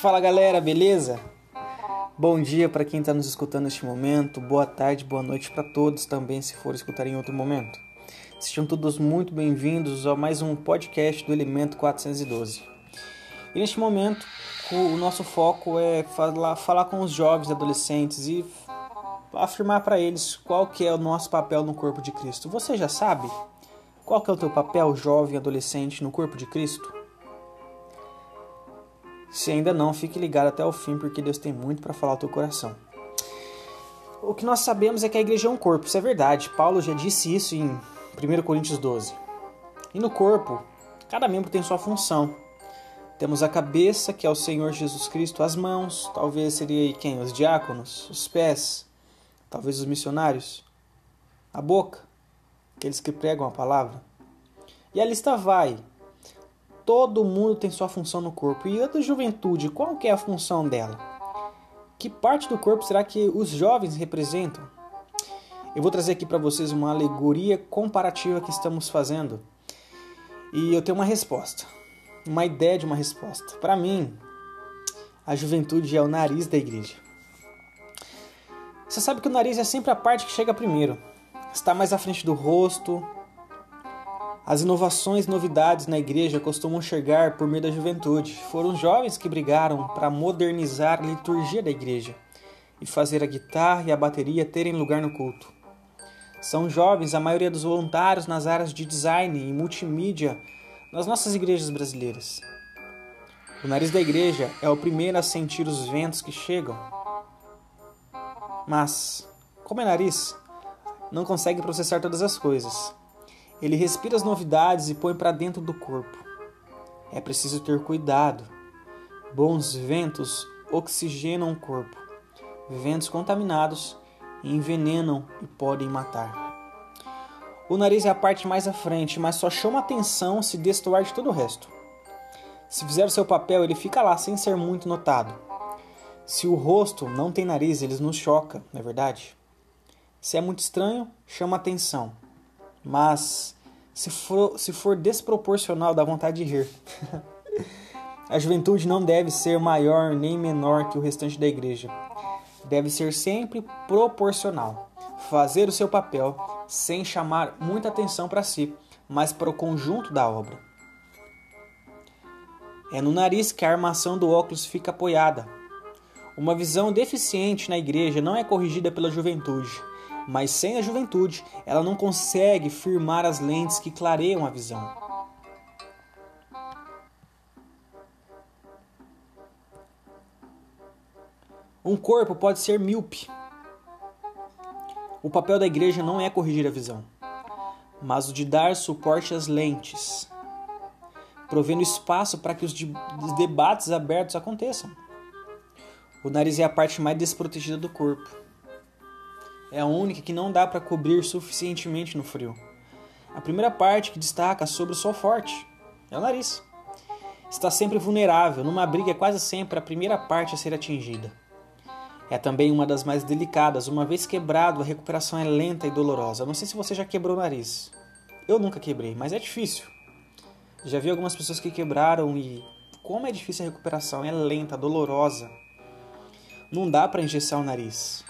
Fala galera, beleza? Bom dia para quem está nos escutando neste momento, boa tarde, boa noite para todos também, se for escutar em outro momento. Sejam todos muito bem-vindos a mais um podcast do Elemento 412. E neste momento, o nosso foco é falar, falar com os jovens adolescentes e afirmar para eles qual que é o nosso papel no corpo de Cristo. Você já sabe qual que é o teu papel, jovem adolescente, no corpo de Cristo? Se ainda não, fique ligado até o fim, porque Deus tem muito para falar ao teu coração. O que nós sabemos é que a igreja é um corpo, isso é verdade. Paulo já disse isso em 1 Coríntios 12. E no corpo, cada membro tem sua função. Temos a cabeça, que é o Senhor Jesus Cristo, as mãos, talvez seria quem? Os diáconos, os pés, talvez os missionários, a boca, aqueles que pregam a palavra. E a lista vai. Todo mundo tem sua função no corpo. E a da juventude, qual que é a função dela? Que parte do corpo será que os jovens representam? Eu vou trazer aqui para vocês uma alegoria comparativa que estamos fazendo. E eu tenho uma resposta, uma ideia de uma resposta. Para mim, a juventude é o nariz da igreja. Você sabe que o nariz é sempre a parte que chega primeiro. Está mais à frente do rosto, as inovações e novidades na igreja costumam chegar por meio da juventude. Foram jovens que brigaram para modernizar a liturgia da igreja e fazer a guitarra e a bateria terem lugar no culto. São jovens a maioria dos voluntários nas áreas de design e multimídia nas nossas igrejas brasileiras. O nariz da igreja é o primeiro a sentir os ventos que chegam. Mas, como é nariz, não consegue processar todas as coisas. Ele respira as novidades e põe para dentro do corpo. É preciso ter cuidado. Bons ventos oxigenam o corpo. Ventos contaminados envenenam e podem matar. O nariz é a parte mais à frente, mas só chama atenção se destoar de todo o resto. Se fizer o seu papel, ele fica lá sem ser muito notado. Se o rosto não tem nariz, ele nos choca, não é verdade? Se é muito estranho, chama atenção mas se for, se for desproporcional, dá vontade de rir. a juventude não deve ser maior nem menor que o restante da igreja. Deve ser sempre proporcional. Fazer o seu papel sem chamar muita atenção para si, mas para o conjunto da obra. É no nariz que a armação do óculos fica apoiada. Uma visão deficiente na igreja não é corrigida pela juventude, mas sem a juventude, ela não consegue firmar as lentes que clareiam a visão. Um corpo pode ser míope. O papel da igreja não é corrigir a visão, mas o de dar suporte às lentes, provendo espaço para que os debates abertos aconteçam. O nariz é a parte mais desprotegida do corpo é a única que não dá para cobrir suficientemente no frio. A primeira parte que destaca sobre o sol forte é o nariz. Está sempre vulnerável, numa briga é quase sempre a primeira parte a ser atingida. É também uma das mais delicadas, uma vez quebrado, a recuperação é lenta e dolorosa. Não sei se você já quebrou o nariz. Eu nunca quebrei, mas é difícil. Já vi algumas pessoas que quebraram e como é difícil a recuperação, é lenta, dolorosa. Não dá para engessar o nariz.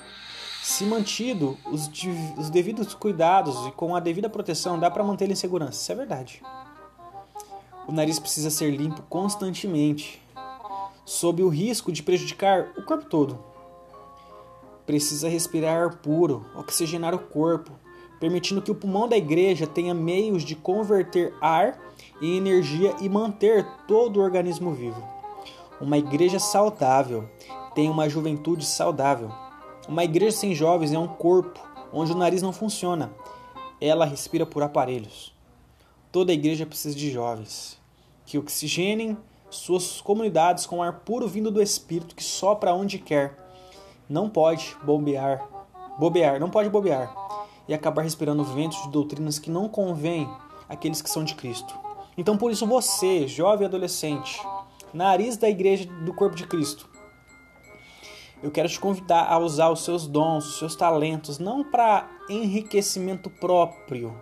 Se mantido os, os devidos cuidados e com a devida proteção, dá para mantê-lo em segurança. Isso é verdade. O nariz precisa ser limpo constantemente, sob o risco de prejudicar o corpo todo. Precisa respirar ar puro, oxigenar o corpo, permitindo que o pulmão da igreja tenha meios de converter ar em energia e manter todo o organismo vivo. Uma igreja saudável tem uma juventude saudável. Uma igreja sem jovens é um corpo onde o nariz não funciona. Ela respira por aparelhos. Toda igreja precisa de jovens que oxigenem suas comunidades com ar puro vindo do Espírito que sopra onde quer. Não pode bobear, bobear, não pode bobear e acabar respirando ventos de doutrinas que não convêm àqueles que são de Cristo. Então, por isso, você, jovem adolescente, nariz da igreja do corpo de Cristo, eu quero te convidar a usar os seus dons, os seus talentos, não para enriquecimento próprio.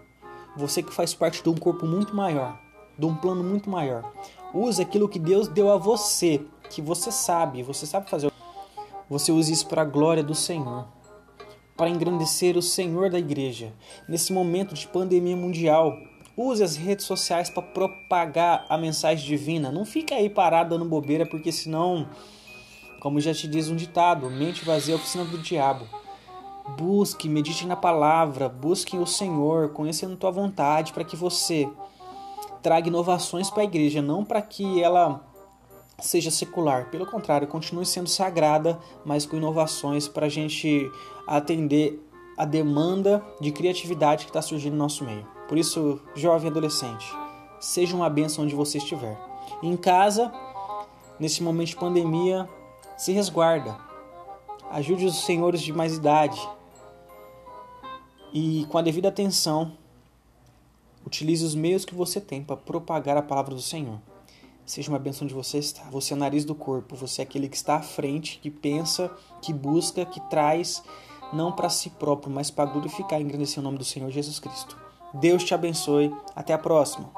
Você que faz parte de um corpo muito maior, de um plano muito maior. Use aquilo que Deus deu a você que você sabe, você sabe fazer. Você use isso para a glória do Senhor, para engrandecer o Senhor da igreja. Nesse momento de pandemia mundial, use as redes sociais para propagar a mensagem divina. Não fica aí parado dando bobeira, porque senão, como já te diz um ditado, mente vazia é oficina do diabo. Busque, medite na palavra, busque o Senhor, conhecendo tua vontade, para que você traga inovações para a igreja, não para que ela seja secular. Pelo contrário, continue sendo sagrada, mas com inovações para a gente atender a demanda de criatividade que está surgindo no nosso meio. Por isso, jovem adolescente, seja uma bênção onde você estiver. Em casa, nesse momento de pandemia, se resguarda. Ajude os senhores de mais idade. E com a devida atenção, utilize os meios que você tem para propagar a palavra do Senhor seja uma bênção de você estar. Você é o nariz do corpo, você é aquele que está à frente, que pensa, que busca, que traz, não para si próprio, mas para glorificar e engrandecer o nome do Senhor Jesus Cristo. Deus te abençoe. Até a próxima.